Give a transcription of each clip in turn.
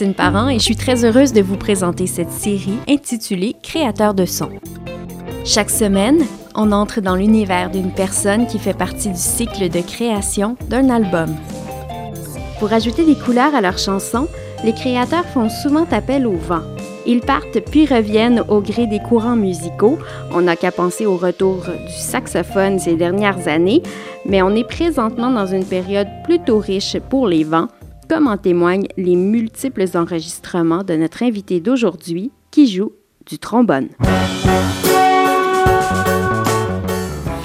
Julie-Christine Parent et je suis très heureuse de vous présenter cette série intitulée Créateur de son. Chaque semaine, on entre dans l'univers d'une personne qui fait partie du cycle de création d'un album. Pour ajouter des couleurs à leurs chansons, les créateurs font souvent appel au vent. Ils partent puis reviennent au gré des courants musicaux. On n'a qu'à penser au retour du saxophone ces dernières années, mais on est présentement dans une période plutôt riche pour les vents, comme en témoignent les multiples enregistrements de notre invité d'aujourd'hui qui joue du trombone.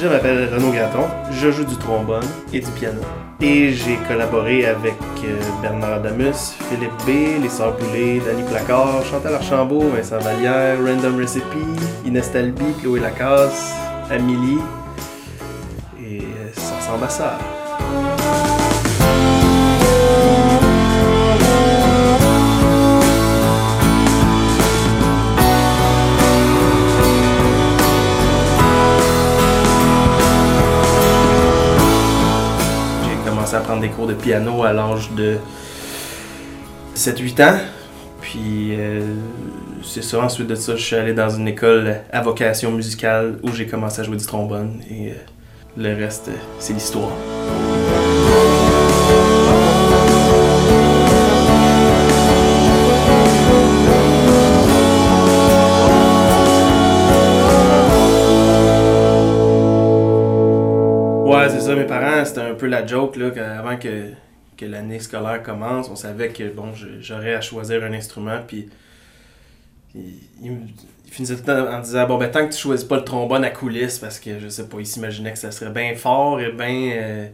Je m'appelle Renaud Graton, je joue du trombone et du piano. Et j'ai collaboré avec euh, Bernard Adamus, Philippe B, Les Sœurs Boulay, Dani Placard, Chantal Archambault, Vincent Vallière, Random Recipe, Inès Talby, Chloé Lacasse, Amélie. Et euh, ça à prendre des cours de piano à l'âge de 7-8 ans. Puis euh, c'est ça, ensuite de ça, je suis allé dans une école à vocation musicale où j'ai commencé à jouer du trombone et euh, le reste, c'est l'histoire. La joke, là, avant que, que l'année scolaire commence, on savait que, bon, j'aurais à choisir un instrument, puis il, finissait tout le temps en disant, bon, ben, tant que tu choisis pas le trombone à coulisses, parce que, je sais pas, il s'imaginait que ça serait bien fort et bien euh,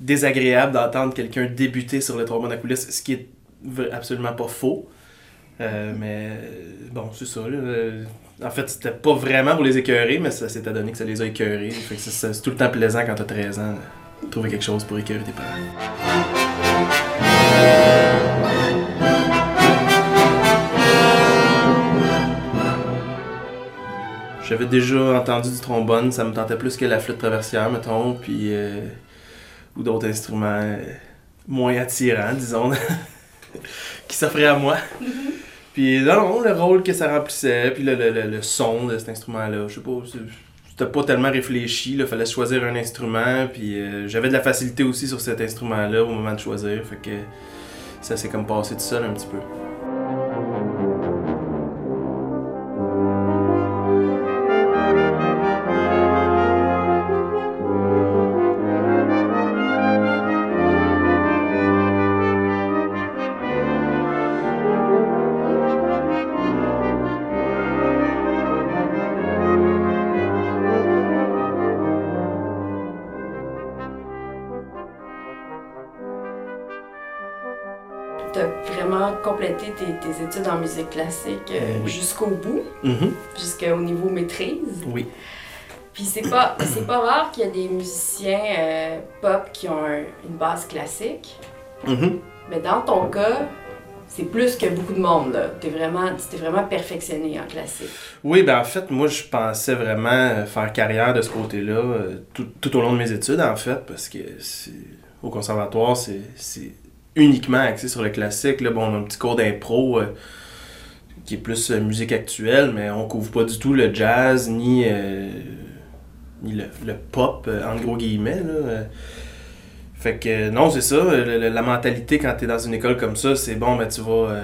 désagréable d'entendre quelqu'un débuter sur le trombone à coulisses, ce qui est absolument pas faux. Euh, mais, bon, c'est ça, là, en fait, c'était pas vraiment pour les écœurer, mais ça s'est donné que ça les a écœurés. c'est tout le temps plaisant quand t'as 13 ans trouver quelque chose pour écœurer tes parents. J'avais déjà entendu du trombone, ça me tentait plus que la flûte traversière, mettons, puis. Euh, ou d'autres instruments euh, moins attirants, disons, qui s'offraient à moi. Mm-hmm. Puis non, le rôle que ça remplissait, puis le, le, le, son de cet instrument-là, je sais pas, c'était pas tellement réfléchi, il fallait choisir un instrument, puis euh, j'avais de la facilité aussi sur cet instrument-là au moment de choisir, fait que ça s'est comme passé tout seul un petit peu. Complété tes, études en musique classique euh, jusqu'au bout, mm-hmm. jusqu'au niveau maîtrise. Oui. Puis c'est pas, c'est pas rare qu'il y a des musiciens euh, pop qui ont une base classique. Mm-hmm. Mais dans ton cas, c'est plus que beaucoup de monde. Là. T'es vraiment, tu vraiment perfectionné en classique. Oui, ben en fait, moi, je pensais vraiment faire carrière de ce côté-là euh, tout, tout, au long de mes études, en fait, parce que au conservatoire, c'est uniquement axé sur le classique. Là, bon, on a un petit cours d'impro euh, qui est plus euh, musique actuelle, mais on couvre pas du tout le jazz ni, euh, ni le, pop, en gros guillemets. Là. Fait que non, c'est ça. La, mentalité quand tu es dans une école comme ça, c'est bon, ben, tu vas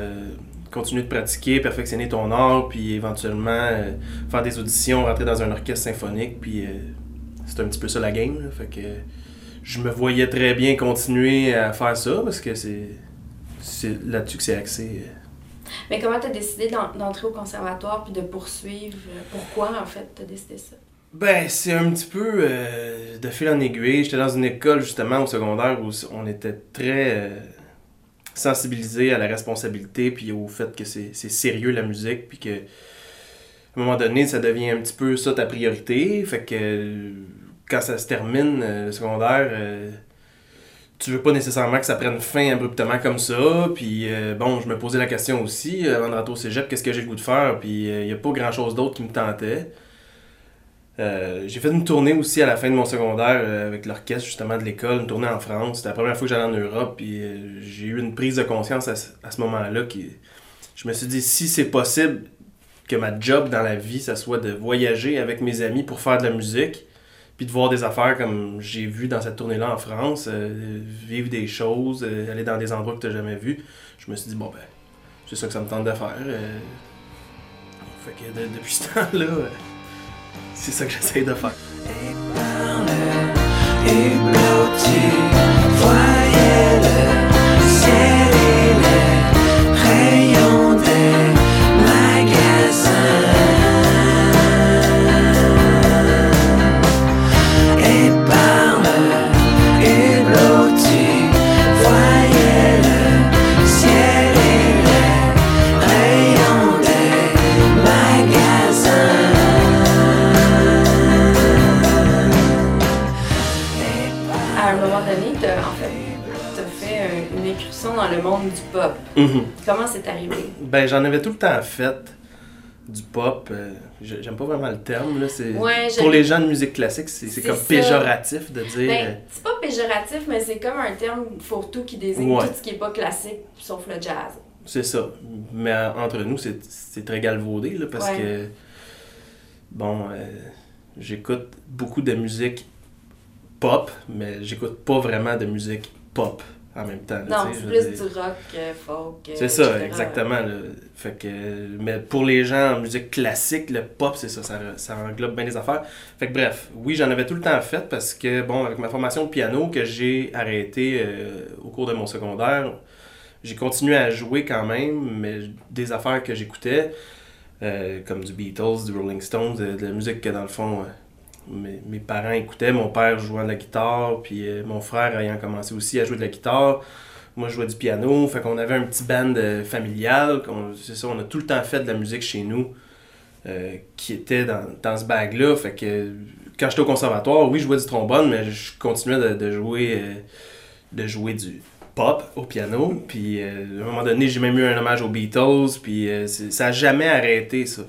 continuer de pratiquer, perfectionner ton art, puis éventuellement faire des auditions, rentrer dans un orchestre symphonique, puis c'est un petit peu ça la game. Fait que je me voyais très bien continuer à faire ça parce que c'est, là-dessus que c'est axé. Mais comment tu as décidé d'entrer au conservatoire puis de poursuivre? Pourquoi, en fait, tu as décidé ça? Ben, c'est un petit peu euh, de fil en aiguille. J'étais dans une école, justement, au secondaire, où on était très euh, sensibilisé à la responsabilité puis au fait que c'est, sérieux la musique puis que à un moment donné, ça devient un petit peu ça ta priorité. Fait que quand ça se termine, euh, le secondaire, euh, tu veux pas nécessairement que ça prenne fin abruptement comme ça. Puis euh, bon, je me posais la question aussi, avant de rentrer au cégep, qu'est-ce que j'ai le goût de faire? Puis il n'y a pas grand-chose d'autre qui me tentait. Euh, j'ai fait une tournée aussi à la fin de mon secondaire euh, avec l'orchestre justement de l'école, une tournée en France. C'était la première fois que j'allais en Europe, puis euh, j'ai eu une prise de conscience à, à ce moment-là. Qui, je me suis dit, si c'est possible que ma job dans la vie, ça soit de voyager avec mes amis pour faire de la musique, puis de voir des affaires comme j'ai vu dans cette tournée-là en France, euh, vivre des choses, euh, aller dans des endroits que tu jamais vus, je me suis dit, bon ben, c'est ça que ça me tente de faire. euh. fait que de- depuis ce temps-là, c'est ça que j'essaie de faire. Mhm. Comment c'est arrivé? Ben, j'en avais tout le temps fait du pop. euh, j'ai- J'aime pas vraiment le terme. Là. Ouais, Pour les gens de musique classique, c'est comme ça. péjoratif de dire. Ben, c'est pas péjoratif, mais c'est comme un terme fourre-tout qui désigne Ouais. tout ce qui est pas classique, sauf le jazz. C'est ça. Mais euh, entre nous, c'est c'est très galvaudé là, parce Ouais. que. Bon, euh, j'écoute beaucoup de musique pop, mais j'écoute pas vraiment de musique pop en même temps. là, Non, c'est plus dire. du rock, folk. euh, C'est ça, etc. exactement. là. Fait que, mais pour les gens en musique classique, le pop, c'est ça, ça, ça englobe bien les affaires. Fait que bref, oui, j'en avais tout le temps fait parce que, bon, avec ma formation de piano que j'ai arrêté euh, au cours de mon secondaire, j'ai continué à jouer quand même, mais des affaires que j'écoutais, euh, comme du Beatles, du Rolling Stones, de, de la musique que dans le fond, euh, mes, mes parents écoutaient, mon père jouant de la guitare, puis euh, mon frère ayant commencé aussi à jouer de la guitare. Moi, je jouais du piano, fait qu'on avait un petit band euh, familial. C'est ça, on a tout le temps fait de la musique chez nous euh, qui était dans, dans ce bag-là. Fait que quand j'étais au conservatoire, oui, je jouais du trombone, mais je continuais de, jouer, de jouer du pop au piano. Puis à un moment donné, j'ai même eu un hommage aux Beatles. Puis ça a jamais arrêté, ça,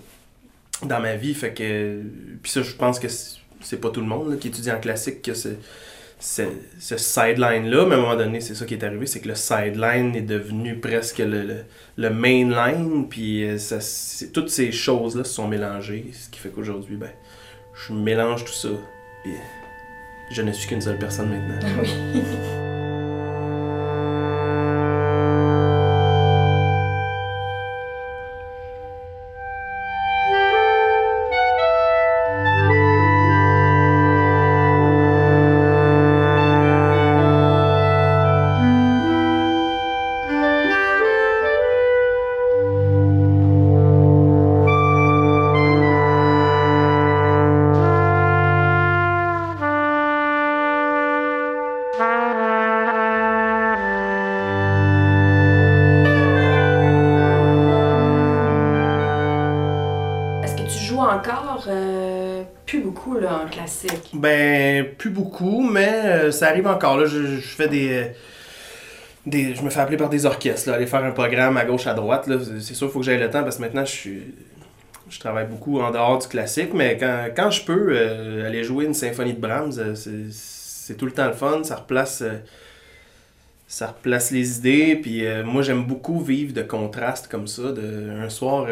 dans ma vie. Fait que. Puis ça, je pense que c'est pas tout le monde là, qui étudie en classique que c'est ce, ce sideline-là, mais à un moment donné, c'est ça qui est arrivé, c'est que le sideline est devenu presque le, le, le mainline, puis euh, ça, toutes ces choses-là se sont mélangées, ce qui fait qu'aujourd'hui, ben, je mélange tout ça, puis je ne suis qu'une seule personne maintenant. Plus beaucoup, mais euh, ça arrive encore. Là, je, fais des, des. Je me fais appeler par des orchestres, là, aller faire un programme à gauche, à droite. C'est sûr qu'il faut que j'aille le temps parce que maintenant, je. Je travaille beaucoup en dehors du classique, mais quand, quand je peux euh, aller jouer une symphonie de Brahms, euh, c'est- tout le temps le fun. Ça replace. ça replace les idées, puis moi j'aime beaucoup vivre de contrastes comme ça. De, un soir,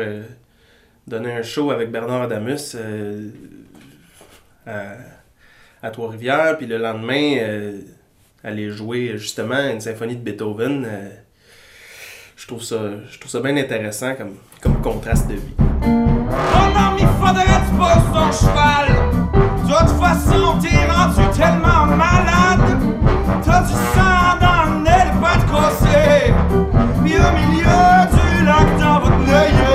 donner un show avec Bernard Adamus à, à Trois-Rivières, puis le lendemain, euh, aller jouer justement une symphonie de Beethoven. euh, je, trouve ça, je trouve ça bien intéressant comme, comme contraste de vie. Non, il faudrait tu poses ton cheval. Toute façon, t'es rendu tellement malade. T'as du sang dans le nez, pas de. Puis au milieu du lac dans votre œillet.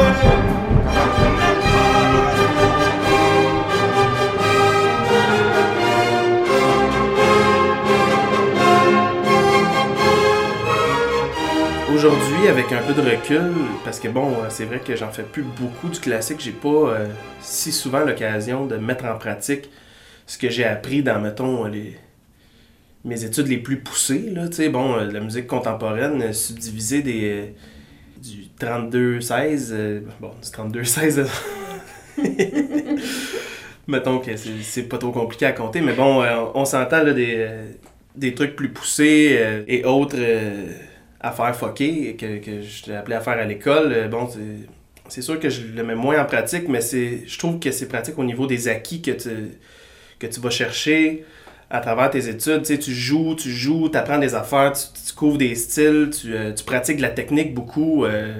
Aujourd'hui, avec un peu de recul, parce que bon, euh, c'est vrai que j'en fais plus beaucoup du classique, j'ai pas euh, si souvent l'occasion de mettre en pratique ce que j'ai appris dans, mettons, les, mes études les plus poussées, là, bon, euh, la musique contemporaine, euh, subdivisée des, euh, du 32-16, euh, bon, du 32-16, Mettons que c'est pas trop compliqué à compter, mais bon, euh, on s'entend des, euh, des trucs plus poussés euh, et autres euh, affaires fuckées que, que je t'ai appelé à faire à l'école. Euh, bon, c'est- sûr que je le mets moins en pratique, mais je trouve que c'est pratique au niveau des acquis que tu, que tu vas chercher à travers tes études. Tu tu joues, tu joues, tu apprends des affaires, tu, tu couvres des styles, tu, euh, pratiques de la technique beaucoup. euh,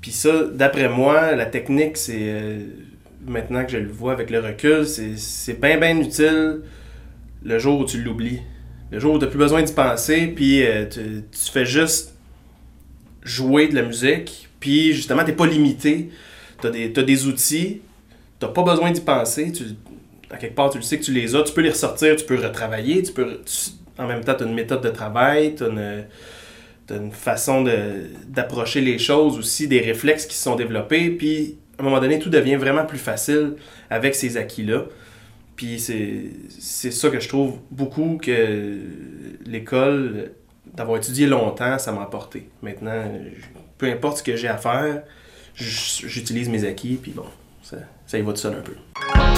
puis ça, d'après moi, la technique, c'est. maintenant que je le vois avec le recul, c'est bien, bien utile le jour où tu l'oublies. Le jour où tu n'as plus besoin d'y penser, puis euh, tu, tu fais juste jouer de la musique, puis justement, tu pas limité. Tu as, des outils, tu pas besoin d'y penser. Tu, à quelque part, tu le sais que tu les as, tu peux les ressortir, tu peux retravailler, tu peux. en même temps, tu as une méthode de travail, tu as une une façon d'approcher les choses aussi, des réflexes qui se sont développés, puis à un moment donné, tout devient vraiment plus facile avec ces acquis-là. Puis c'est ça que je trouve beaucoup que l'école, d'avoir étudié longtemps, ça m'a apporté. Maintenant, peu importe ce que j'ai à faire, j'utilise mes acquis, puis bon, ça, ça y va seul un peu.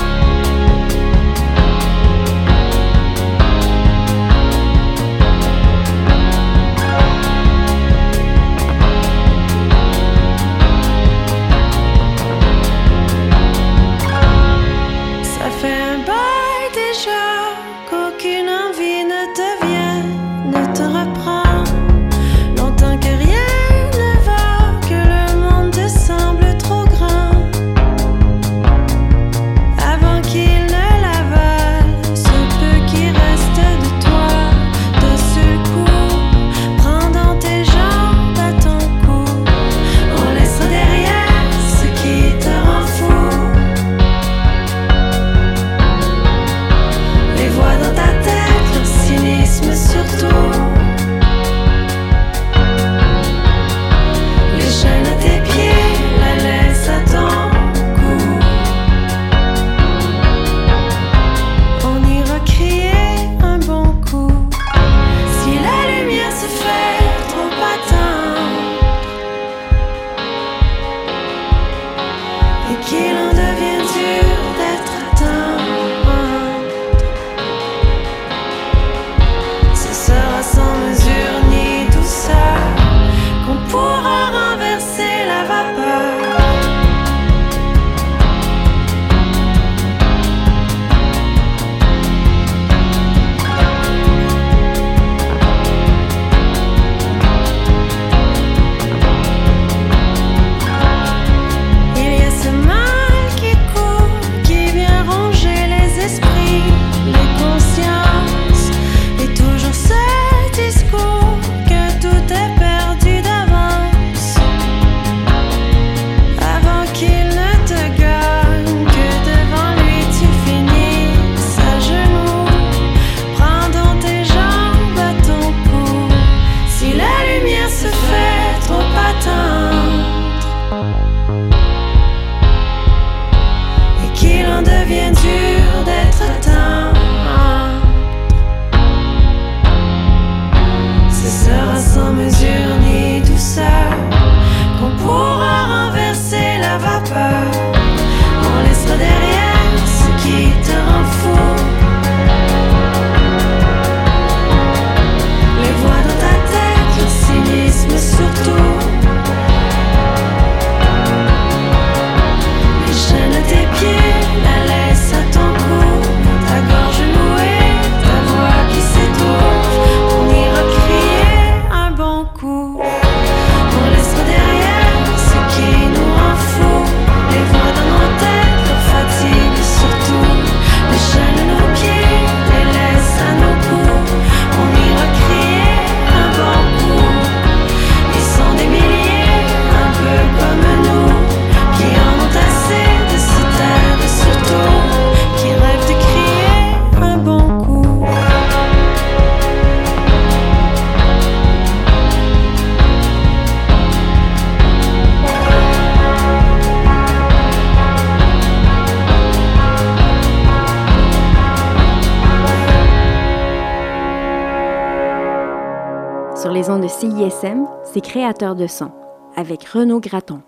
C'est créateur de son, avec Renaud Graton.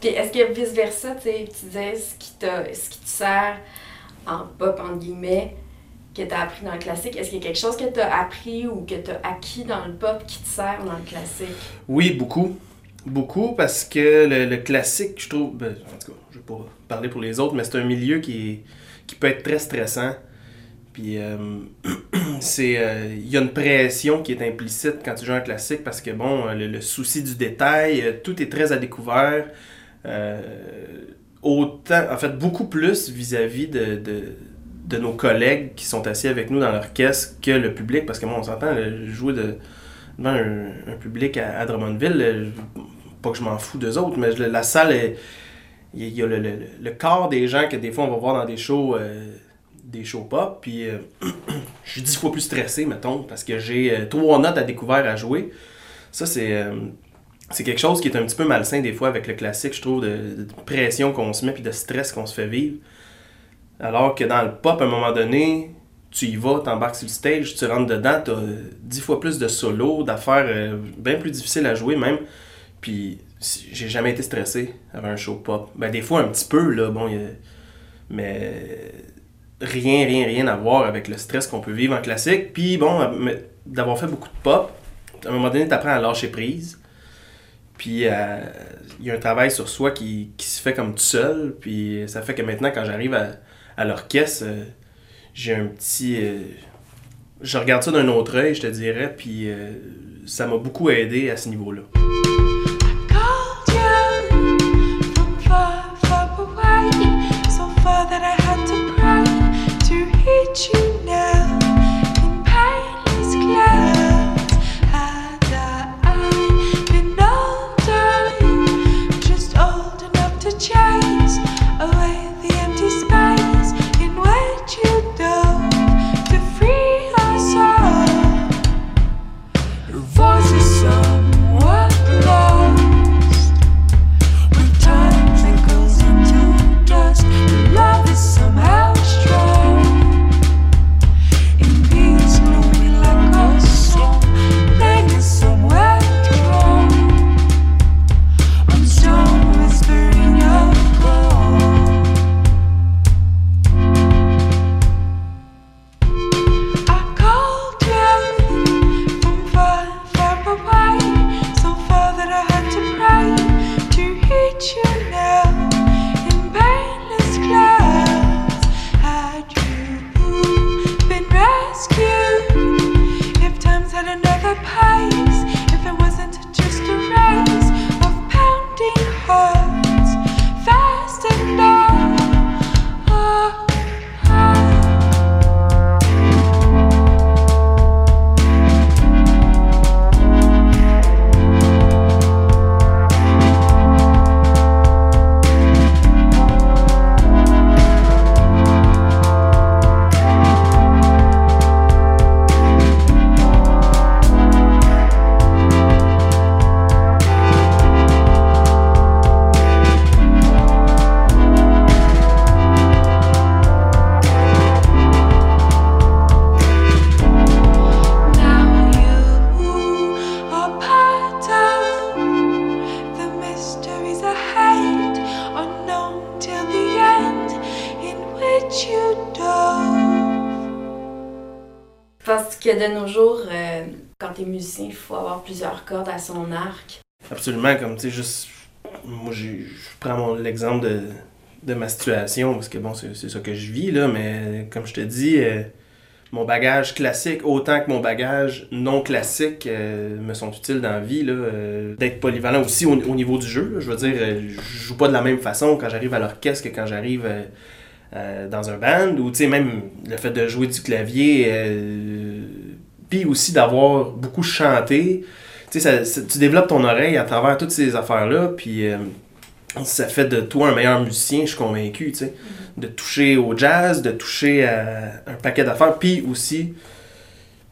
Puis est-ce que vice-versa, tu sais, tu disais ce qui, t'a, ce qui te sert en pop, entre guillemets, que tu as appris dans le classique, est-ce qu'il y a quelque chose que tu as appris ou que tu as acquis dans le pop qui te sert dans le classique? Oui, beaucoup. Beaucoup parce que le, le classique, je trouve, ben, en tout cas, je vais pas parler pour les autres, mais c'est un milieu qui, est, qui peut être très stressant. Puis euh, euh, il y a une pression qui est implicite quand tu joues un classique parce que bon, le, souci du détail, euh, tout est très à découvert. Autant, en fait, beaucoup plus vis-à-vis de, de, nos collègues qui sont assis avec nous dans l'orchestre que le public parce que moi on s'entend jouer de, devant un, public à, Drummondville, pas que je m'en fous d'eux autres, mais la salle il y a le, le, le corps des gens que des fois on va voir dans des shows des shows pop puis euh, je suis dix fois plus stressé mettons parce que j'ai euh, trois notes à découvert à jouer ça c'est euh, c'est quelque chose qui est un petit peu malsain des fois avec le classique je trouve de, pression qu'on se met puis de stress qu'on se fait vivre alors que dans le pop à un moment donné tu y vas, t'embarques sur le stage, tu rentres dedans, t'as dix fois plus de solos, d'affaires bien plus difficiles à jouer même. Puis j'ai jamais été stressé avant un show pop. Ben des fois un petit peu là, bon, mais rien, rien, rien à voir avec le stress qu'on peut vivre en classique. Puis bon, euh, d'avoir fait beaucoup de pop, à un moment donné, t'apprends à lâcher prise. Puis euh, il y a un travail sur soi qui, qui se fait comme tout seul. Puis ça fait que maintenant, quand j'arrive à, à l'orchestre, euh, j'ai un petit. je regarde ça d'un autre œil, je te dirais. Puis ça m'a beaucoup aidé à ce niveau-là. Cordes à son arc? Absolument, comme tu sais, juste. Moi, je prends l'exemple de, de ma situation, parce que bon, c'est ça que je vis, là, mais comme je te dis, euh, mon bagage classique, autant que mon bagage non classique, euh, me sont utiles dans la vie, là. euh, D'être polyvalent aussi au, au niveau du jeu, je veux dire, je joue pas de la même façon quand j'arrive à l'orchestre que quand j'arrive. dans un band ou tu sais même le fait de jouer du clavier puis aussi d'avoir beaucoup chanté tu sais tu développes ton oreille à travers toutes ces affaires là puis euh, ça fait de toi un meilleur musicien je suis convaincu tu sais de toucher au jazz de toucher à un paquet d'affaires puis aussi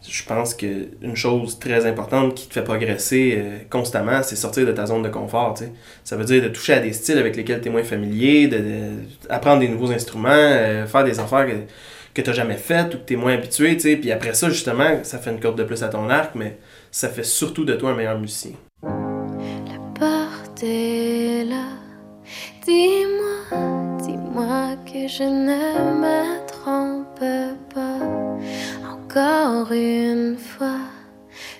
je pense que une chose très importante qui te fait progresser euh, constamment, c'est sortir de ta zone de confort. tu sais. Ça veut dire de toucher à des styles avec lesquels tu es moins familier, de, de- apprendre des nouveaux instruments, euh, faire des affaires que, que tu n'as jamais faites ou que tu es moins habitué. tu sais. Puis après ça, justement, ça fait une corde de plus à ton arc, mais ça fait surtout de toi un meilleur musicien. La porte est là, Dis-moi, dis-moi que je ne me trompe pas. Encore une fois,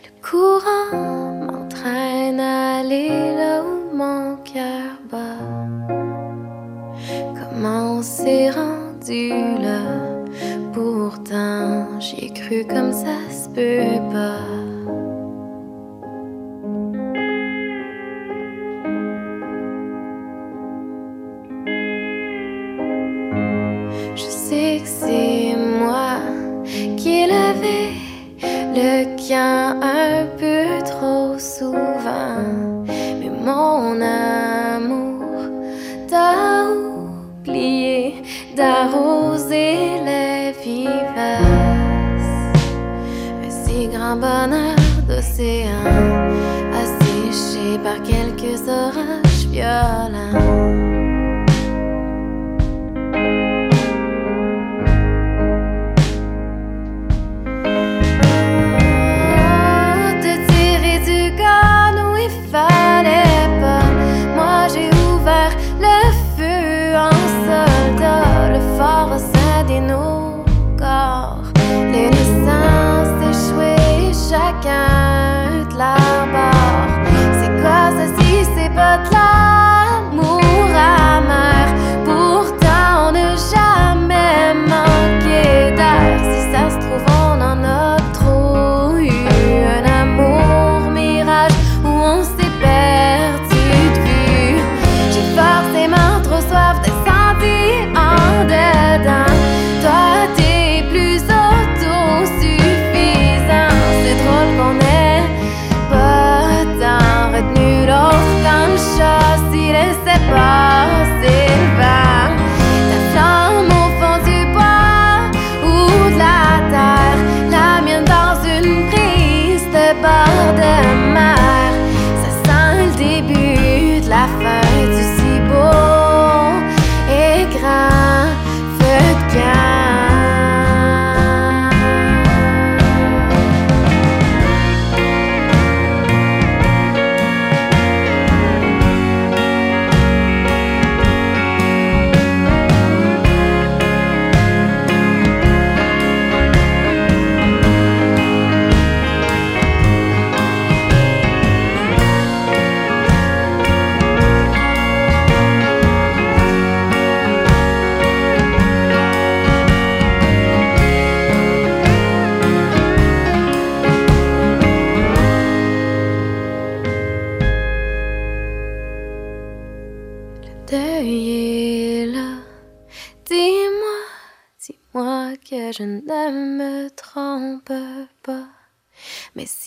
le courant m'entraîne à aller là où mon cœur bat. Comment on s'est rendu là? Pourtant, j'ai cru comme ça se peut pas. Ai levé le camp un peu trop souvent. Mais mon amour t'a oublié d'arroser les vivaces. Un si grand bonheur d'océan asséché par quelques orages violents.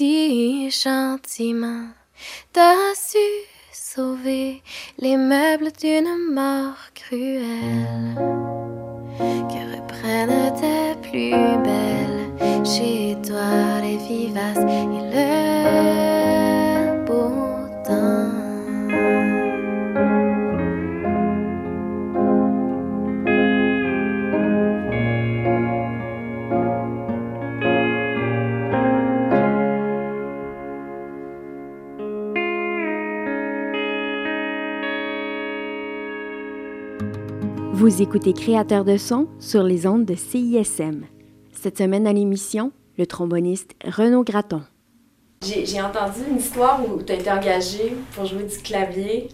Si gentiment t'as su sauver les meubles d'une mort cruelle, que reprennent tes plus belles chez toi les vivaces et le beau temps. Vous écoutez Créateur de son sur les ondes de CISM. Cette semaine à l'émission, le tromboniste Renaud Graton. J'ai entendu une histoire où tu as été engagé pour jouer du clavier,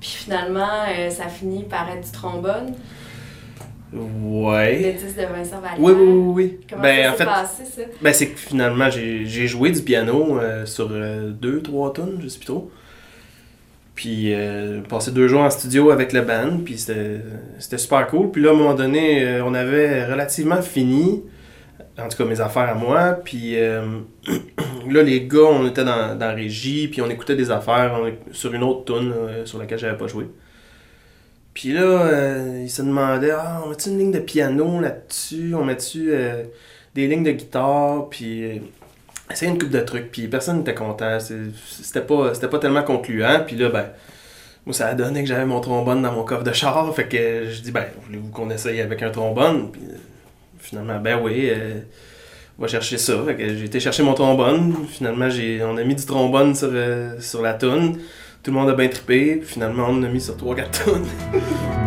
puis finalement, euh, ça finit par être du trombone. Le Ouais. disque de Vincent Vallière. Oui, oui, oui, oui. Comment ben, ça s'est passé, ça? ben, c'est que finalement, j'ai j'ai joué du piano euh, sur euh, deux, trois tonnes, je sais plus trop. Puis, euh, passé deux jours en studio avec le band, puis c'était super cool. Puis là, à un moment donné, euh, on avait relativement fini, en tout cas mes affaires à moi. Puis euh, là, les gars, on était dans, dans la régie, puis on écoutait des affaires sur une autre tune sur laquelle j'avais pas joué. Puis là, euh, ils se demandaient Ah, on met-tu une ligne de piano là-dessus? On met-tu euh, des lignes de guitare Puis essayer une coupe de trucs. Puis personne n'était content. C'était pas, pas tellement concluant. Puis là, ben, moi, ça a donné que j'avais mon trombone dans mon coffre de char. Fait que je dis Ben, voulez-vous qu'on essaye avec un trombone? Puis euh, finalement, ben oui. euh, on va chercher ça. Fait que j'ai été chercher mon trombone. Finalement, j'ai, on a mis du trombone sur, euh, sur la toune. Tout le monde a bien trippé, puis finalement on en a mis sur 3-4 tonnes.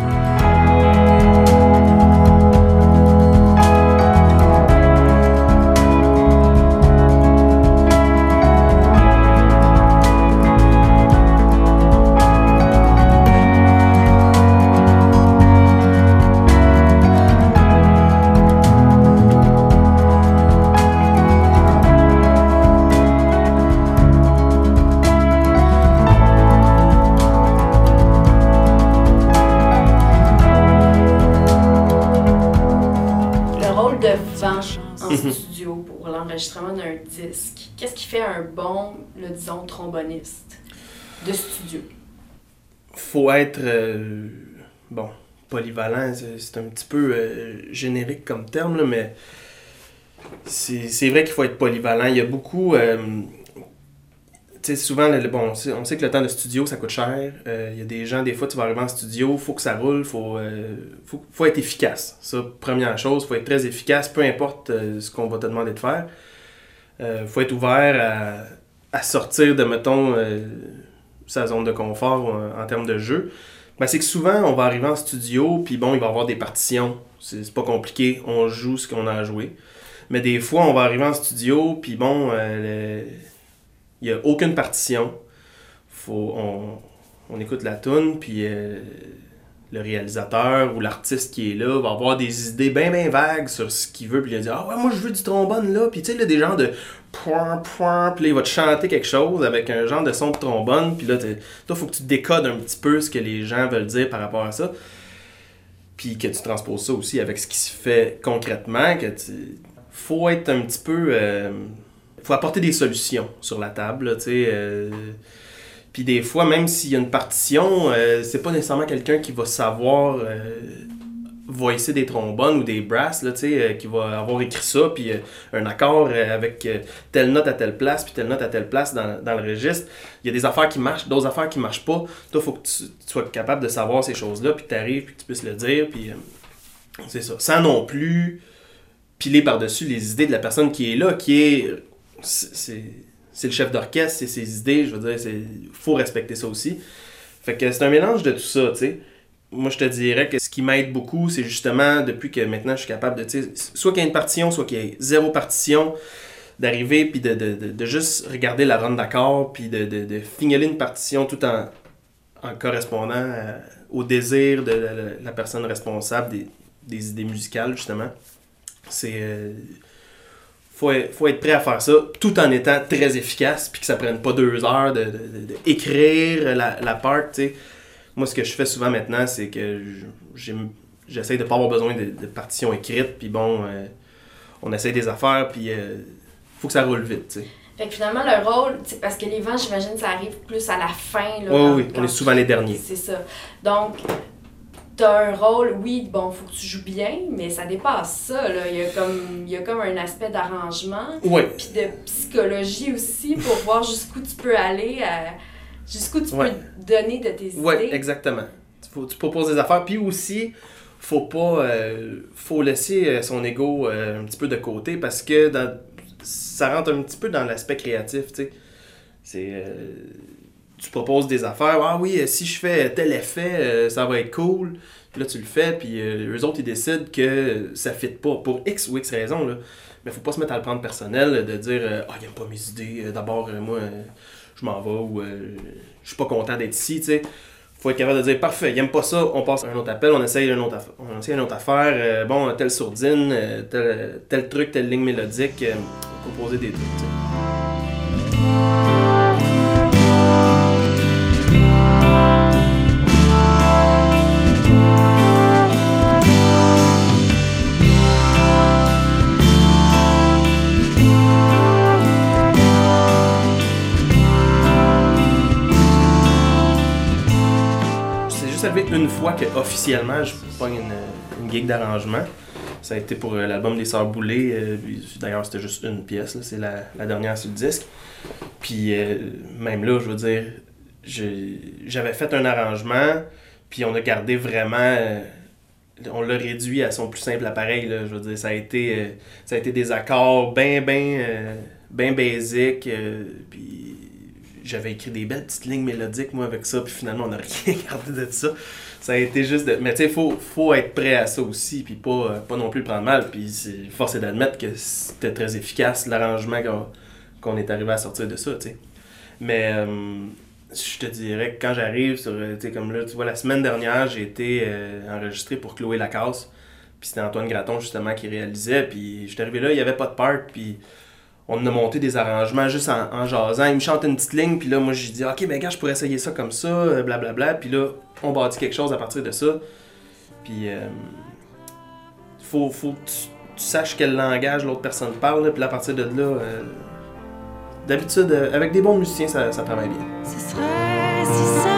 l'enregistrement d'un disque, qu'est-ce qui fait un bon, le disons, tromboniste de studio? faut être euh, bon polyvalent c'est un petit peu euh, générique comme terme là, mais c'est vrai qu'il faut être polyvalent. Il y a beaucoup euh, tu sais souvent le, bon on sait, on sait que le temps de studio ça coûte cher. Il y a des gens des fois tu vas arriver en studio faut que ça roule faut faut, faut être efficace. Ça première chose faut être très efficace peu importe ce qu'on va te demander de faire Euh, faut être ouvert à, sortir de mettons euh, sa zone de confort en termes de jeu, ben, c'est que souvent, on va arriver en studio, puis bon, il va y avoir des partitions. C'est pas compliqué, on joue ce qu'on a à jouer. Mais des fois, on va arriver en studio, puis bon, euh, il n'y a aucune partition. Faut, on, on écoute la tune, puis euh, le réalisateur ou l'artiste qui est là va avoir des idées bien, bien vagues sur ce qu'il veut, puis il va dire Ah ouais, moi je veux du trombone là, puis tu sais, là, des genres de point, point, puis là, il va te chanter quelque chose avec un genre de son de trombone, puis là, toi, faut que tu décodes un petit peu ce que les gens veulent dire par rapport à ça, puis que tu transposes ça aussi avec ce qui se fait concrètement, que tu... faut être un petit peu... euh, faut apporter des solutions sur la table, tu sais... euh, puis des fois, même s'il y a une partition, euh, c'est pas nécessairement quelqu'un qui va savoir euh, voicer des trombones ou des brasses, là, euh, qui va avoir écrit ça, puis euh, un accord euh, avec telle note à telle place, puis telle note à telle place dans, dans le registre. Il y a des affaires qui marchent, d'autres affaires qui marchent pas. Toi, il faut que tu, sois capable de savoir ces choses-là, puis que tu arrives, puis que tu puisses le dire, puis c'est ça. Sans non plus piler par-dessus les idées de la personne qui est là, qui est... c'est- C'est c'est le chef d'orchestre, c'est ses idées, je veux dire, c'est faut respecter ça aussi. Fait que c'est un mélange de tout ça, tu sais. Moi, je te dirais que ce qui m'aide beaucoup, c'est justement, depuis que maintenant je suis capable de, tu sais, soit qu'il y ait une partition, soit qu'il y ait zéro partition, d'arriver puis de, de, de, juste regarder la ronde d'accord, puis de, de, fignoler une partition tout en, en correspondant à- au désir de la personne responsable des, des idées musicales, justement. C'est. euh, faut, faut être prêt à faire ça tout en étant très efficace, puis que ça prenne pas deux heures de, de- de- la, la part. Moi, ce que je fais souvent maintenant, c'est que j'essaie de pas avoir besoin de, partitions écrites, puis bon, euh, on essaie des affaires, puis euh, faut que ça roule vite. Fait que finalement, le rôle, parce que les vents, j'imagine, ça arrive plus à la fin. Là, Oui, on est souvent les derniers. C'est ça. Donc, t'as un rôle, oui, bon, faut que tu joues bien, mais ça dépasse ça, là. Il y a comme, il y a comme un aspect d'arrangement, Ouais, puis de psychologie aussi, pour voir jusqu'où tu peux aller, jusqu'où tu Ouais. peux donner de tes ouais, idées. exactement. Tu, faut- tu proposes des affaires, puis aussi, faut pas. euh, faut laisser euh, son ego euh, un petit peu de côté parce que dans- ça rentre un petit peu dans l'aspect créatif, tu sais. C'est. euh, tu proposes des affaires, ah oui, euh, si je fais tel effet, euh, ça va être cool. Puis là, tu le fais, puis euh, eux autres, ils décident que ça fit pas pour X ou X raison, là. Mais faut pas se mettre à le prendre personnel, de dire, ah, il aime pas mes idées, d'abord, moi, je m'en vais, ou je suis pas content d'être ici, sais. Faut être capable de dire, parfait, il pas ça, on passe à un autre appel, on essaye une autre, aff- on essaye une autre affaire, bon, telle sourdine, tel, tel truc, telle ligne mélodique, euh, proposer des trucs, tu une fois que officiellement je pogne une, une gig d'arrangement. Ça a été pour euh, l'album des Sœurs Boulay. euh, D'ailleurs, c'était juste une pièce, là, c'est la, dernière sur le disque. Puis euh, même là, je veux dire, j'avais fait un arrangement, puis on a gardé vraiment. on l'a réduit à son plus simple appareil. Là, je veux dire, ça a été, ça a été des accords bien, bien, bien basiques. puis j'avais écrit des belles petites lignes mélodiques, moi, avec ça, puis finalement, on n'a rien gardé de ça. Ça a été juste de. Mais tu sais, faut, faut être prêt à ça aussi, puis pas, euh, pas non plus prendre mal. Puis c'est- force est d'admettre que c'était très efficace, l'arrangement qu'on est arrivé à sortir de ça, tu sais. Mais euh, je te dirais que quand j'arrive sur. euh, Tu sais, comme là, tu vois, la semaine dernière, j'ai été enregistré pour Chloé Lacasse. Puis c'était Antoine Graton, justement, qui réalisait. Puis j'étais arrivé là, il n'y avait pas de part. Puis on a monté des arrangements juste en, jasant. Il me chante une petite ligne, puis là, moi, j'ai dit, OK, ben, gars, je pourrais essayer ça comme ça, euh, blablabla. Puis là, on bâtit quelque chose à partir de ça. Puis, euh, faut, que tu, saches quel langage l'autre personne parle, puis à partir de là, euh, d'habitude, euh, avec des bons musiciens, ça, ça travaille bien.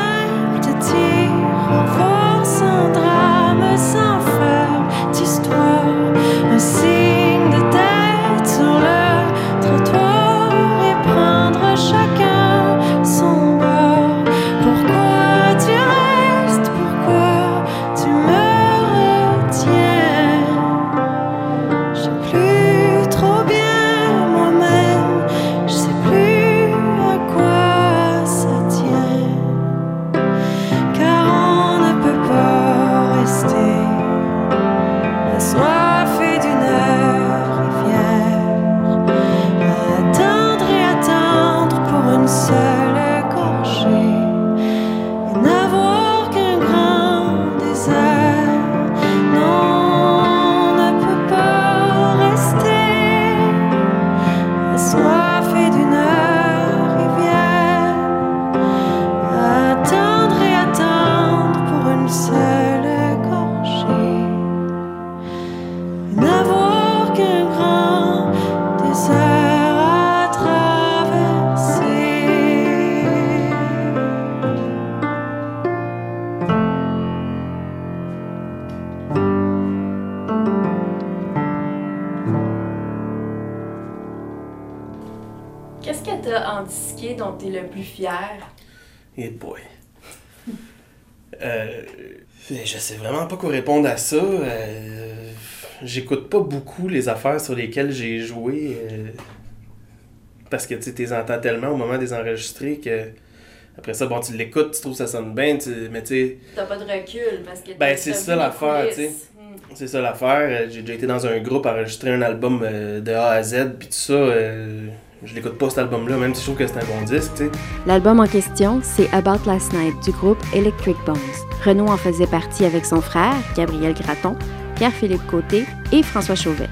Quoi répondre à ça. Euh, J'écoute pas beaucoup les affaires sur lesquelles j'ai joué. euh, parce que tu t'es entends tellement au moment des enregistrés que. Après ça, bon, tu l'écoutes, tu trouves que ça sonne bien, tu- mais tu sais, T'as pas de recul parce que Ben, t'as- c'est ça les l'affaire, tu sais. Hmm. c'est ça l'affaire. J'ai déjà été dans un groupe enregistrer un album euh, de A à Z, puis tout ça. Je l'écoute pas cet album-là, même si je trouve que c'est un bon disque, tu sais. L'album en question, c'est About Last Night du groupe Electric Bones. Renaud en faisait partie avec son frère, Gabriel Graton, Pierre-Philippe Côté et François Chauvet.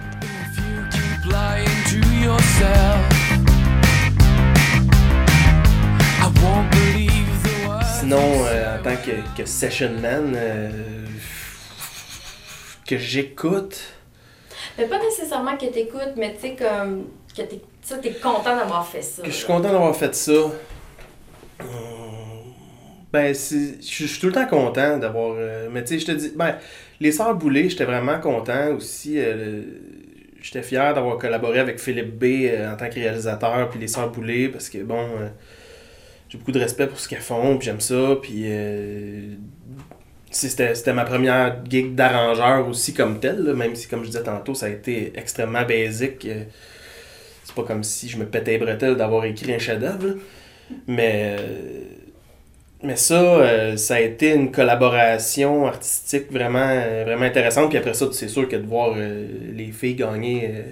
Sinon, euh, en tant que, que session man, euh, que j'écoute. Mais pas nécessairement que t'écoutes, mais tu sais, comme. que t'es ça, t'es content d'avoir fait ça. Je suis content d'avoir fait ça. Ben, je suis tout le temps content d'avoir. euh, mais tu sais, je te dis. Ben, les Sœurs Boulay, j'étais vraiment content aussi. euh, j'étais fier d'avoir collaboré avec Philippe B euh, en tant que réalisateur, puis les Sœurs Boulay, parce que bon. j'ai beaucoup de respect pour ce qu'elles font, puis j'aime ça, puis. c'était ma première gig d'arrangeur aussi comme tel, là, même si, comme je disais tantôt, ça a été extrêmement basique. C'est pas comme si je me pétais les bretelles d'avoir écrit un chef-d'œuvre. Mais, euh, mais ça, euh, ça a été une collaboration artistique vraiment, euh, vraiment intéressante. Puis après ça, c'est sûr que de voir les filles gagner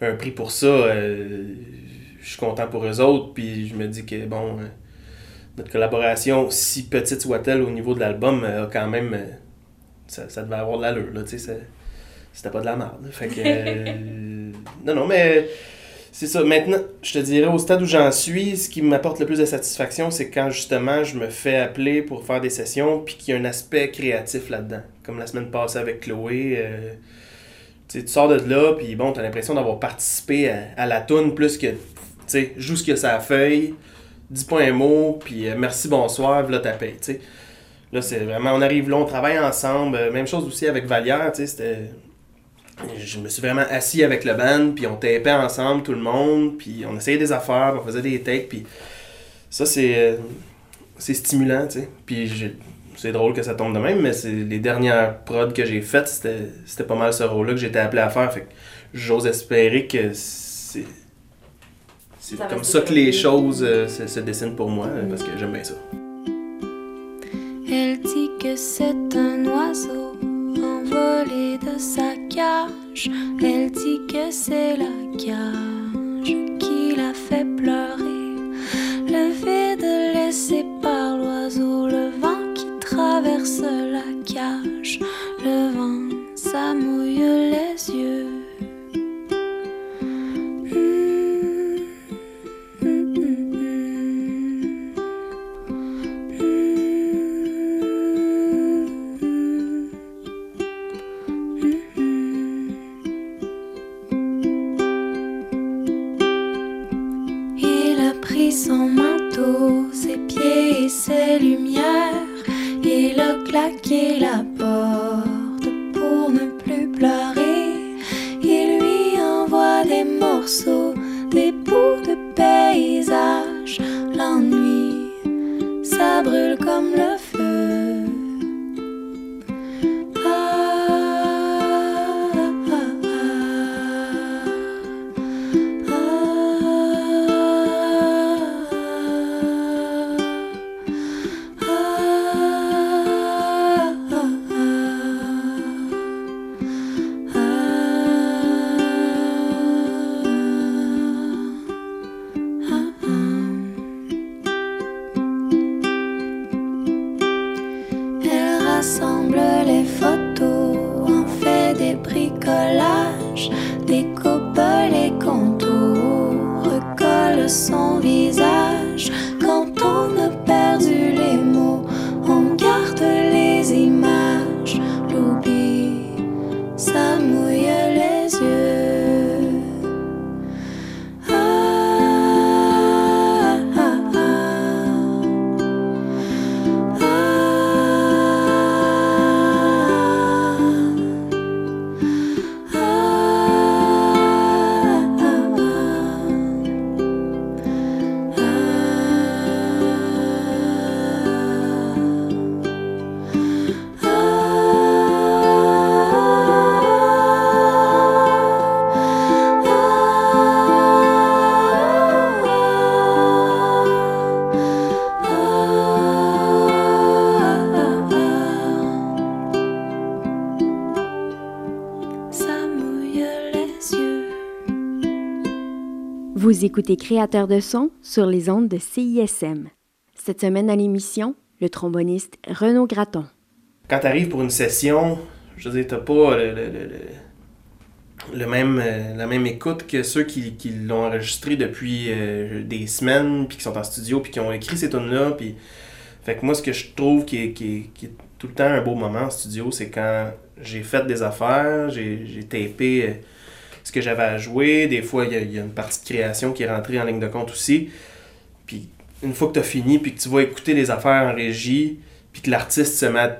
un prix pour ça, je suis content pour eux autres. Puis je me dis que, bon, notre collaboration, si petite soit-elle au niveau de l'album, a quand même. ça, ça devait avoir de l'allure, là, tu sais. C'était pas de la merde. Fait que. euh, non, non, mais. C'est ça. Maintenant, je te dirais, au stade où j'en suis, ce qui m'apporte le plus de satisfaction, c'est quand justement je me fais appeler pour faire des sessions, puis qu'il y a un aspect créatif là-dedans. Comme la semaine passée avec Chloé. euh, tu sors de là, puis bon, t'as l'impression d'avoir participé à, la toune plus que. Tu sais, joue ce qu'il y a feuille, dis pas un mot, puis euh, merci, bonsoir, là ta paye. Là, c'est vraiment, on arrive là, on travaille ensemble. Euh, Même chose aussi avec Valière, tu sais, c'était. Je me suis vraiment assis avec le band, puis on tapait ensemble, tout le monde, puis on essayait des affaires, puis on faisait des takes, puis ça, c'est euh, c'est stimulant, tu sais. Puis j'ai- c'est drôle que ça tombe de même, mais c'est les dernières prods que j'ai faites, c'était c'était pas mal ce rôle-là que j'étais appelé à faire, fait que j'ose espérer que c'est c'est comme ça que les choses euh, se, se dessinent pour moi, parce que j'aime bien ça. Elle dit que c'est un oiseau de sa cage. Elle dit que c'est la cage qui l'a fait pleurer. Le vide laissé par l'oiseau, le vent qui traverse la cage. Le vent, ça mouille les yeux. Écoutez Créateur de son sur les ondes de CISM. Cette semaine à l'émission, le tromboniste Renaud Graton. Quand tu arrives pour une session, je veux dire, t'as pas le, le- le- le- même, euh, la même écoute que ceux qui, qui l'ont enregistré depuis euh, des semaines, puis qui sont en studio, puis qui ont écrit ces tunes-là. Puis... Fait que moi, ce que je trouve qui est, qui est- qui est tout le temps un beau moment en studio, c'est quand j'ai fait des affaires, j'ai tapé euh, que j'avais à jouer. Des fois, il y, a- a une partie de création qui est rentrée en ligne de compte aussi. Puis une fois que tu as fini, puis que tu vas écouter les affaires en régie, puis que l'artiste se met,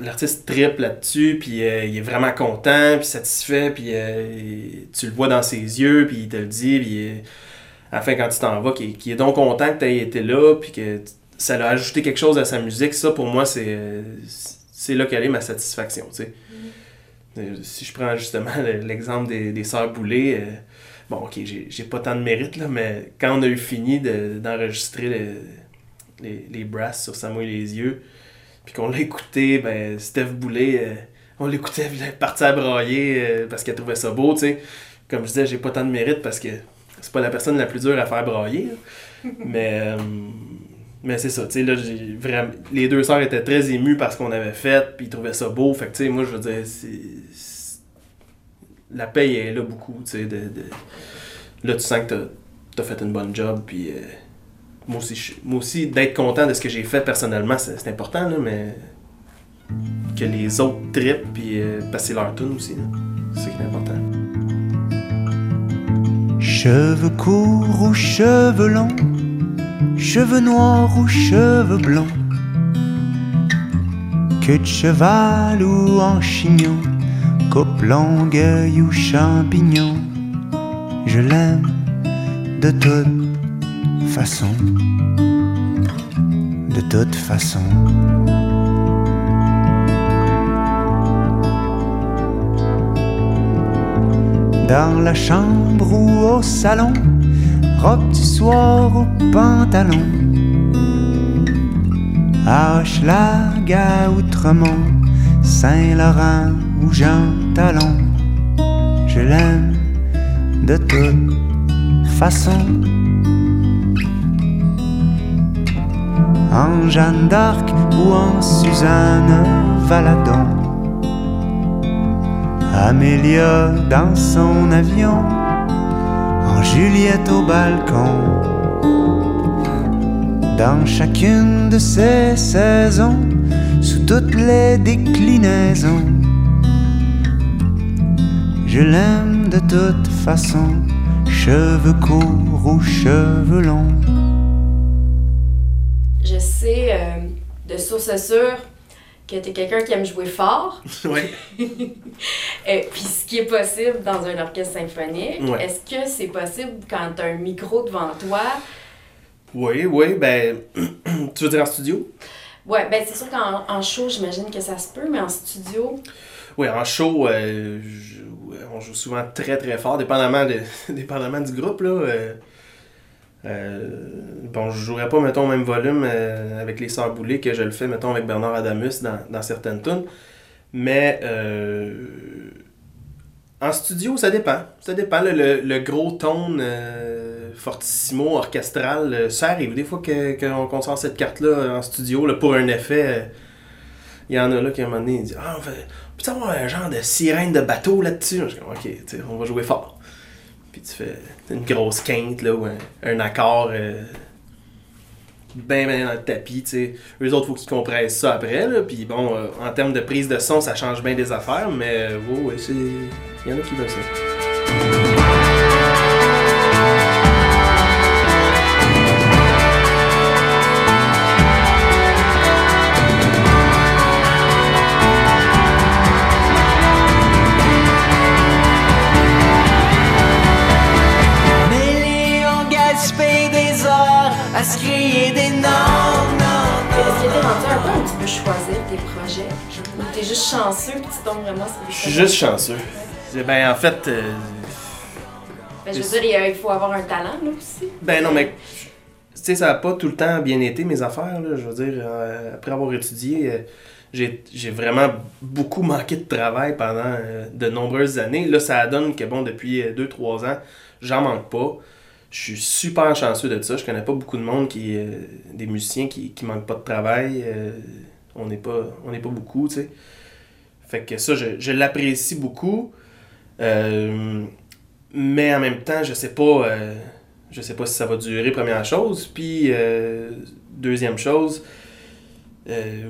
l'artiste triple là-dessus, puis euh, il est vraiment content, puis satisfait, puis euh, tu le vois dans ses yeux, puis il te le dit, puis euh, quand tu t'en vas, qu'il est donc content que tu aies été là, puis que ça l'a ajouté quelque chose à sa musique, ça pour moi, c'est c'est là qu'elle est ma satisfaction, tu sais. Euh, Si je prends justement le- l'exemple des, des Sœurs Boulay, euh, bon, ok, j'ai pas tant de mérite, là, mais quand on a eu fini de- d'enregistrer le- les, les brasses sur Samuel les yeux, puis qu'on l'a écouté, ben, Steph Boulay, euh, on l'écoutait, puis elle est partie à brailler euh, parce qu'elle trouvait ça beau, tu sais. Comme je disais, j'ai pas tant de mérite parce que c'est pas la personne la plus dure à faire brailler, là. mais, mais c'est ça, tu sais, là, j'ai vraiment... Les deux sœurs étaient très émues par ce qu'on avait fait, puis ils trouvaient ça beau, fait que, tu sais, moi, je veux dire, La paye est là beaucoup, tu sais, de, de- Là, tu sens que t'as as fait une bonne job, puis... euh, moi aussi, aussi d'être content de ce que j'ai fait personnellement, c'est important, là, mais que les autres trippent puis euh, passer leur tune aussi, c'est ça qui est important. Cheveux courts ou cheveux longs, cheveux noirs ou cheveux blancs, queue de cheval ou en chignon, coupe longueuil ou champignon, je l'aime de toute façon, de toute façon. Dans la chambre ou au salon, robe du soir au pantalon. À Hochelag, à Outremont, Saint-Laurent ou Jean Talon, je l'aime de toute façon. En Jeanne d'Arc ou en Suzanne Valadon. Amélia dans son avion, en Juliette au balcon. Dans chacune de ces saisons, sous toutes les déclinaisons, je l'aime de toute façon, cheveux courts ou cheveux longs. Je sais euh, de source sûre que tu es quelqu'un qui aime jouer fort. Oui. Euh, Puis ce qui est possible dans un orchestre symphonique, Ouais. est-ce que c'est possible quand tu as un micro devant toi? Oui, oui, ben. tu veux dire en studio? Ouais, ben c'est sûr qu'en en show, j'imagine que ça se peut, mais en studio, Oui, en show, euh, je- on joue souvent très très fort, dépendamment, de, dépendamment du groupe. Là, euh, euh, bon, je jouerais pas, mettons, au même volume euh, avec les Sœurs Boulay que je le fais, mettons, avec Bernard Adamus dans, certaines tunes. Mais en studio, ça dépend. Ça dépend. Le, gros tone fortissimo, orchestral, ça arrive des fois qu'on qu'on sort cette carte-là en studio pour un effet. Il y en a là qui à un moment donné disent Ah, on fait- peut avoir un genre de sirène de bateau là-dessus Je dis Ok, on va jouer fort. Puis tu fais une grosse quinte là, ou un, accord euh, bien dans le tapis. tu sais. Eux autres, faut qu'ils compressent ça après. Là, puis bon, euh, en termes de prise de son, ça change bien des affaires, mais euh, ouais, ouais, c'est. Il y en a qui veulent ça. Vraiment Je suis juste chanceux. Ben, en fait. euh, Ben, je veux dire, il faut avoir un talent, là, aussi. Ben non, mais tu sais, ça n'a pas tout le temps bien été mes affaires. Là. Je veux dire, euh, après avoir étudié, euh, j'ai j'ai vraiment beaucoup manqué de travail pendant de nombreuses années. Là, ça donne que, bon, depuis 2-3 ans, j'en manque pas. Je suis super chanceux de ça. Je connais pas beaucoup de monde qui. euh, des musiciens qui, qui manquent pas de travail. Euh, on n'est pas, on n'est pas beaucoup, tu sais. Fait que ça, je, je l'apprécie beaucoup. Euh, mais en même temps, je sais pas. euh, je sais pas si ça va durer, première chose. Puis, euh, deuxième chose,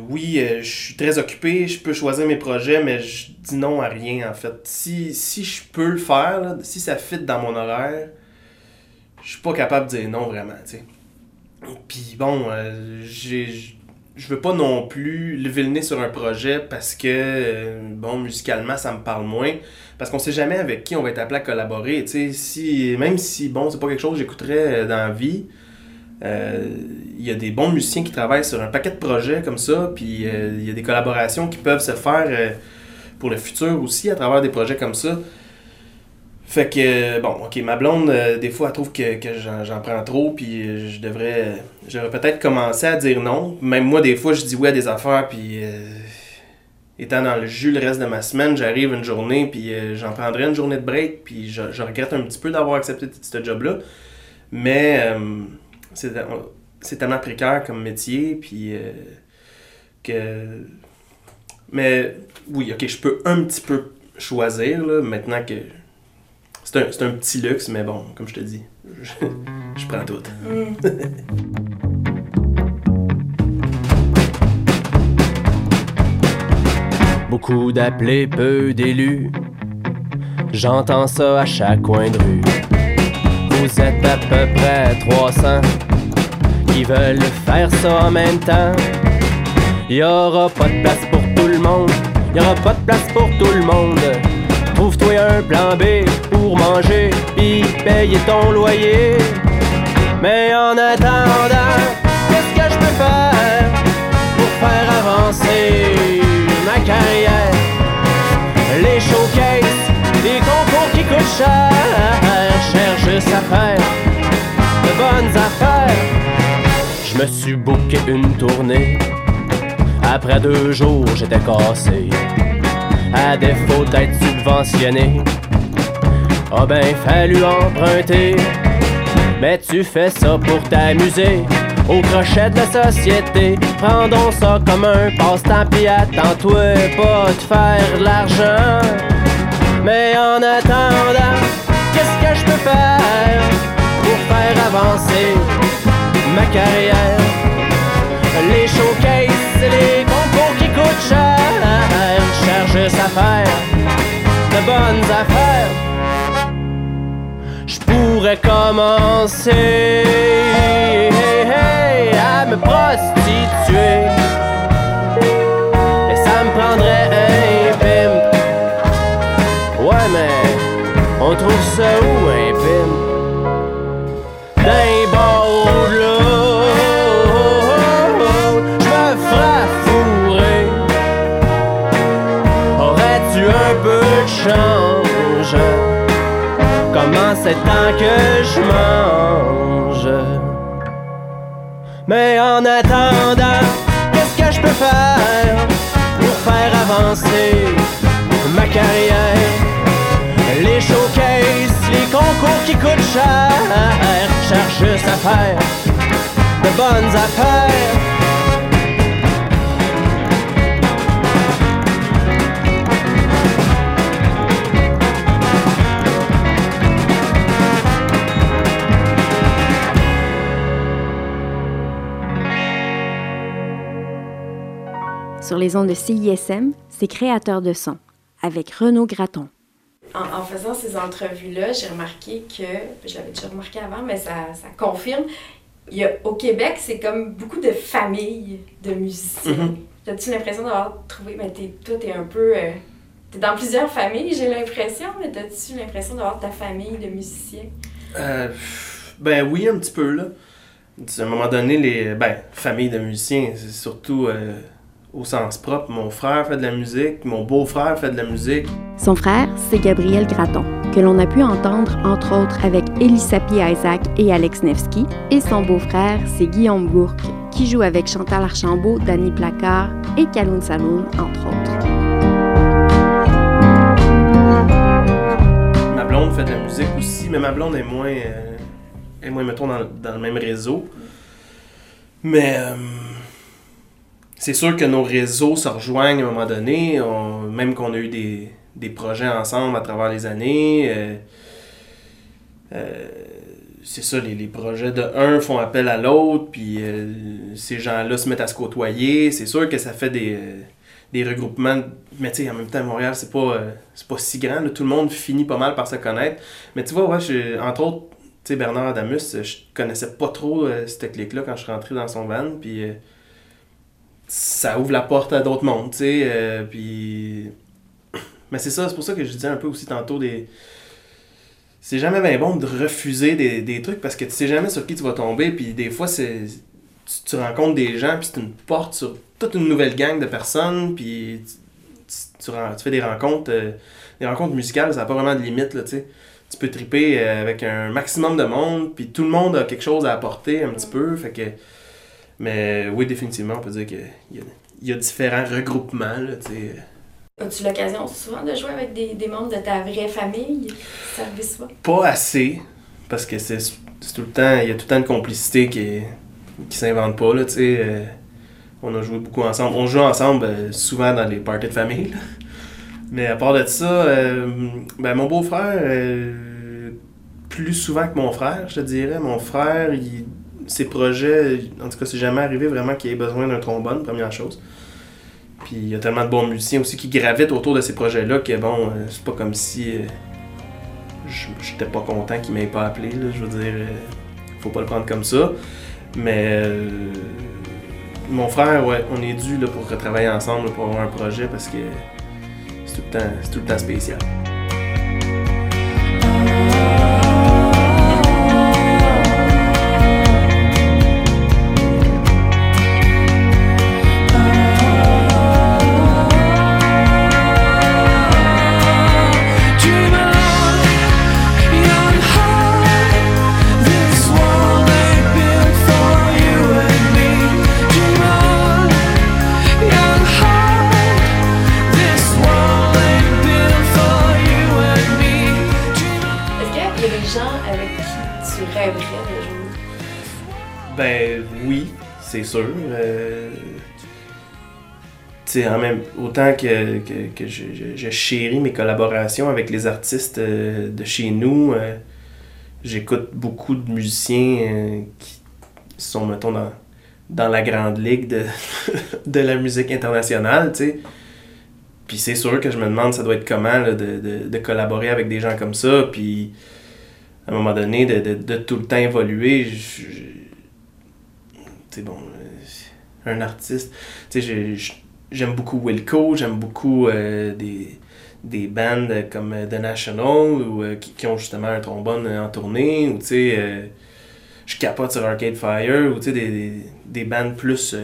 oui, je suis très occupé, je peux choisir mes projets, mais je dis non à rien, en fait. Si, si je peux le faire, si ça fit dans mon horaire, je suis pas capable de dire non, vraiment, tu. Puis bon, j'ai... Je veux pas non plus lever le nez sur un projet parce que, euh, bon, musicalement, ça me parle moins. Parce qu'on sait jamais avec qui on va être appelé à collaborer. Tu sais, si, même si, bon, c'est pas quelque chose que j'écouterais euh, dans la vie, euh, il y a des bons musiciens qui travaillent sur un paquet de projets comme ça, puis il y a des collaborations qui peuvent se faire pour le futur aussi à travers des projets comme ça. Fait que, bon, ok, ma blonde, euh, des fois, elle trouve que, que j'en, prends trop, puis euh, je devrais, j'aurais peut-être commencé à dire non. Même moi, des fois, je dis oui à des affaires, puis euh, étant dans le jus le reste de ma semaine, j'arrive une journée, puis j'en prendrais une journée de break, puis je, je regrette un petit peu d'avoir accepté ce job-là. Mais c'est, tellement précaire comme métier, puis que. Mais oui, ok, je peux un petit peu choisir, là, maintenant que. C'est un, petit luxe, mais bon, comme je te dis, je, je prends tout. Beaucoup d'appelés, peu d'élus. J'entends ça à chaque coin de rue. Vous êtes à peu près 300 qui veulent faire ça en même temps. Y aura pas de place pour tout le monde. Y aura pas de place pour tout le monde. Trouve-toi un plan B pour manger puis payer ton loyer. Mais en attendant, qu'est-ce que je peux faire pour faire avancer ma carrière? Les showcases, les concours qui coûtent cher, cherche juste à faire me suis booké une tournée. Après deux jours, j'étais cassé. À défaut d'être subventionné, a ben fallu emprunter. Mais tu fais ça pour t'amuser. Au crochet de la société, prendons ça comme un passe-temps, puis attends-toi pas de faire de l'argent. Mais en attendant, qu'est-ce que je peux faire pour faire avancer ma carrière? Les showcases, les concours qui coûtent cher, cherche juste à faire de bonnes affaires. Pourrais commencer à me prostituer. Et ça me prendrait un pimp. Ouais, mais on trouve ça où un pimp? C'est temps que je mange? Mais en attendant, qu'est-ce que je peux faire pour faire avancer ma carrière? Les showcases, les concours qui coûtent cher, cherche juste à faire de bonnes affaires. Sur les ondes de CISM, c'est créateur de son, avec Renaud Graton. En, en faisant ces entrevues-là, j'ai remarqué que, je l'avais déjà remarqué avant, mais ça, ça confirme, il y a, au Québec, c'est comme beaucoup de familles de musiciens. Mhm. As-tu l'impression d'avoir trouvé, mais t'es, toi, t'es un peu... euh, t'es dans plusieurs familles, j'ai l'impression, mais as-tu l'impression d'avoir ta famille de musiciens? Euh, ben oui, un petit peu, là. À un moment donné, les ben, famille de musiciens, c'est surtout euh, au sens propre. Mon frère fait de la musique, mon beau-frère fait de la musique. Son frère, c'est Gabriel Graton, que l'on a pu entendre entre autres avec Elisapie Isaac et Alex Nevsky, et son beau-frère, c'est Guillaume Bourque, qui joue avec Chantal Archambault, Danny Placard et Kaloun Saloun, entre autres. Ma blonde fait de la musique aussi, mais ma blonde est moins, euh, est moins mettons, dans, dans le même réseau. Mais euh, c'est sûr que nos réseaux se rejoignent à un moment donné, on- même qu'on a eu des, des projets ensemble à travers les années. euh, euh, c'est ça, les, les projets de un font appel à l'autre, puis euh, ces gens-là se mettent à se côtoyer. C'est sûr que ça fait des, des regroupements. Mais tu sais, en même temps, Montréal, c'est pas, c'est pas si grand. Tout le monde finit pas mal par se connaître. Mais tu vois, ouais, entre autres, tu sais, Bernard Adamus, je connaissais pas trop cette clique-là quand je suis rentré dans son van. Puis ça ouvre la porte à d'autres mondes, tu sais. euh, puis. Mais c'est ça, c'est pour ça que je disais un peu aussi tantôt des. C'est jamais bien bon de refuser des, trucs parce que tu sais jamais sur qui tu vas tomber. Puis des fois, c'est. Tu, rencontres des gens, puis c'est une porte sur toute une nouvelle gang de personnes, puis tu, tu fais des rencontres, euh, des rencontres musicales, ça n'a pas vraiment de limite, là, tu sais. Tu peux triper euh, avec un maximum de monde, puis tout le monde a quelque chose à apporter un petit peu, fait que... Mais oui, définitivement, on peut dire qu'il y y a différents regroupements, là. As-tu l'occasion souvent de jouer avec des, des membres de ta vraie famille? Ça arrive souvent? Pas assez, parce que c'est tout le temps, il y a tout le temps une complicité qui, qui s'invente pas, là, tu sais. euh, on a joué beaucoup ensemble. On joue ensemble euh, souvent dans les parties de famille, là. Mais à part de ça, euh, ben mon beau-frère, euh, plus souvent que mon frère, je te dirais. Mon frère, il- ses projets, en tout cas, c'est jamais arrivé vraiment qu'il ait besoin d'un trombone, première chose. Puis il y a tellement de bons musiciens aussi qui gravitent autour de ces projets-là que bon, euh, c'est pas comme si euh, j'étais pas content qu'il m'ait pas appelé. Là, je veux dire, euh, faut pas le prendre comme ça. Mais euh, mon frère, ouais, on est dû là, pour retravailler ensemble pour avoir un projet parce que c'est tout c'est tout le temps spécial. Sûr. Euh, en même autant que, que, que je, chéris mes collaborations avec les artistes euh, de chez nous, euh, j'écoute beaucoup de musiciens qui sont, mettons, dans, dans la grande ligue de, de la musique internationale, tu sais. Puis c'est sûr que je me demande ça doit être comment de, de, de collaborer avec des gens comme ça, puis à un moment donné, de, de, tout le temps évoluer. Sais, bon, euh, un artiste, tu sais, j'aime beaucoup Wilco, j'aime beaucoup euh, des, des bands comme euh, The National, ou, euh, qui, qui ont justement un trombone en tournée, ou tu sais, euh, je capote sur Arcade Fire, ou tu sais, des, des, des bands plus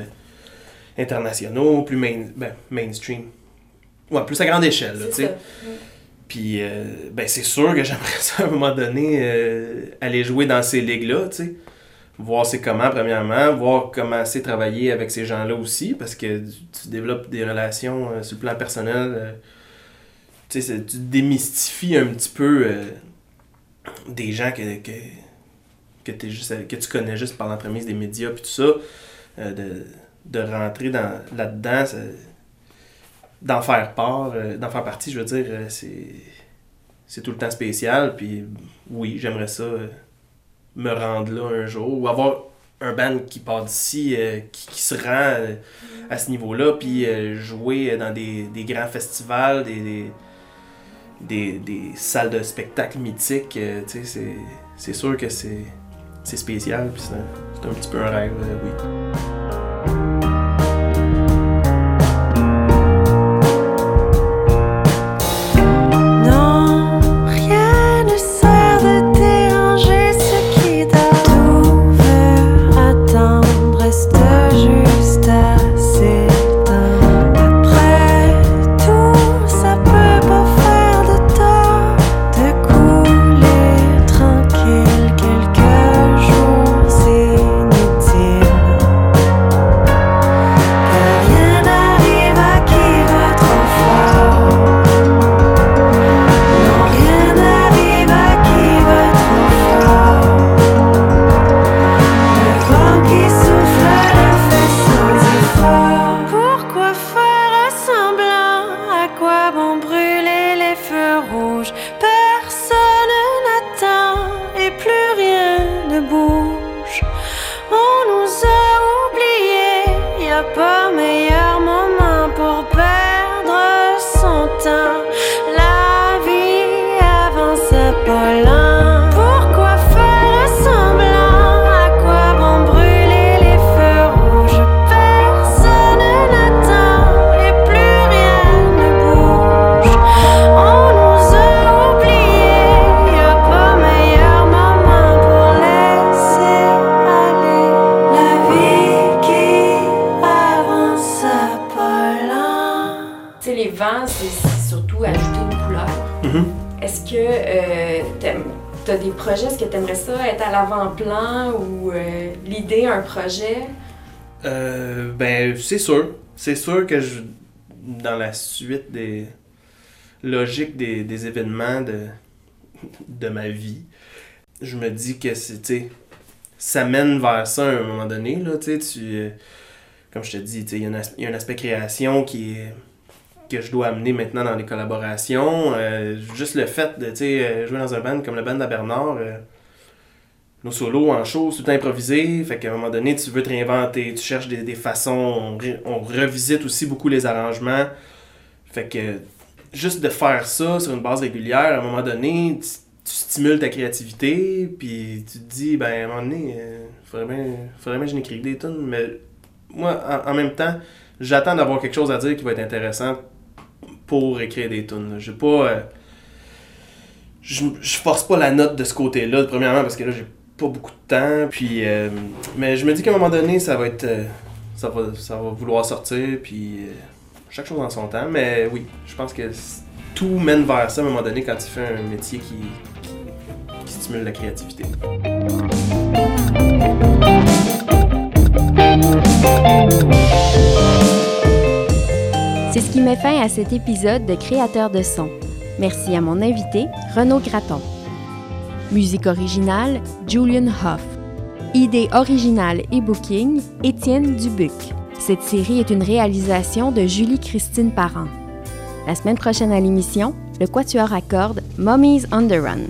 internationaux, plus main, ben, mainstream. Ouais, plus à grande échelle, tu sais. Puis, ben, c'est sûr que j'aimerais ça à un moment donné aller jouer dans ces ligues-là, tu sais. Voir c'est comment, premièrement, voir comment c'est travailler avec ces gens-là aussi, parce que tu, développes des relations euh, sur le plan personnel. euh, tu sais, tu démystifies un petit peu euh, des gens que, que, que, juste, que tu connais juste par l'entremise des médias, puis tout ça. de, de rentrer dans, là-dedans, d'en faire part, d'en faire partie, je veux dire, c'est c'est tout le temps spécial. Puis oui, j'aimerais ça me rendre là un jour ou avoir un band qui part d'ici, euh, qui, qui se rend euh, à ce niveau-là, puis euh, jouer dans des, des grands festivals, des, des, des, salles de spectacle mythiques. c'est- sûr que c'est spécial, puis c'est un, petit peu un rêve, oui. Ou euh, l'idée, un projet? Euh, ben, c'est sûr. C'est sûr que je, dans la suite des logiques des, des événements de, de ma vie, je me dis que c'est, ça mène vers ça à un moment donné, là, tu euh, comme je te dis, il y, y a un aspect création qui que je dois amener maintenant dans les collaborations. Juste le fait de, jouer dans un band comme le band à Bernard, nos solos en show, tout improvisé. Fait qu'à un moment donné, tu veux te réinventer, tu cherches des, des façons. On, on revisite aussi beaucoup les arrangements. Fait que juste de faire ça sur une base régulière, à un moment donné, tu, stimules ta créativité, puis tu te dis, ben à un moment donné, euh, faudrait bien, faudrait que des tunes. Mais moi, en, en même temps, j'attends d'avoir quelque chose à dire qui va être intéressant pour écrire des tunes. J'ai pas. euh, je, je force pas la note de ce côté-là, premièrement, parce que là, j'ai pas beaucoup de temps. Puis, euh, mais je me dis qu'à un moment donné, ça va être. euh, ça, va, ça va vouloir sortir, puis euh, chaque chose en son temps. Mais oui, je pense que tout mène vers ça à un moment donné quand tu fais un métier qui, qui, stimule la créativité. C'est ce qui met fin à cet épisode de Créateur de son. Merci à mon invité, Renaud Graton. Musique originale, Julian Hoff. Idée originale et booking, Étienne Dubuc. Cette série est une réalisation de Julie-Christine Parent. La semaine prochaine à l'émission, le quatuor à cordes Mummies on Run.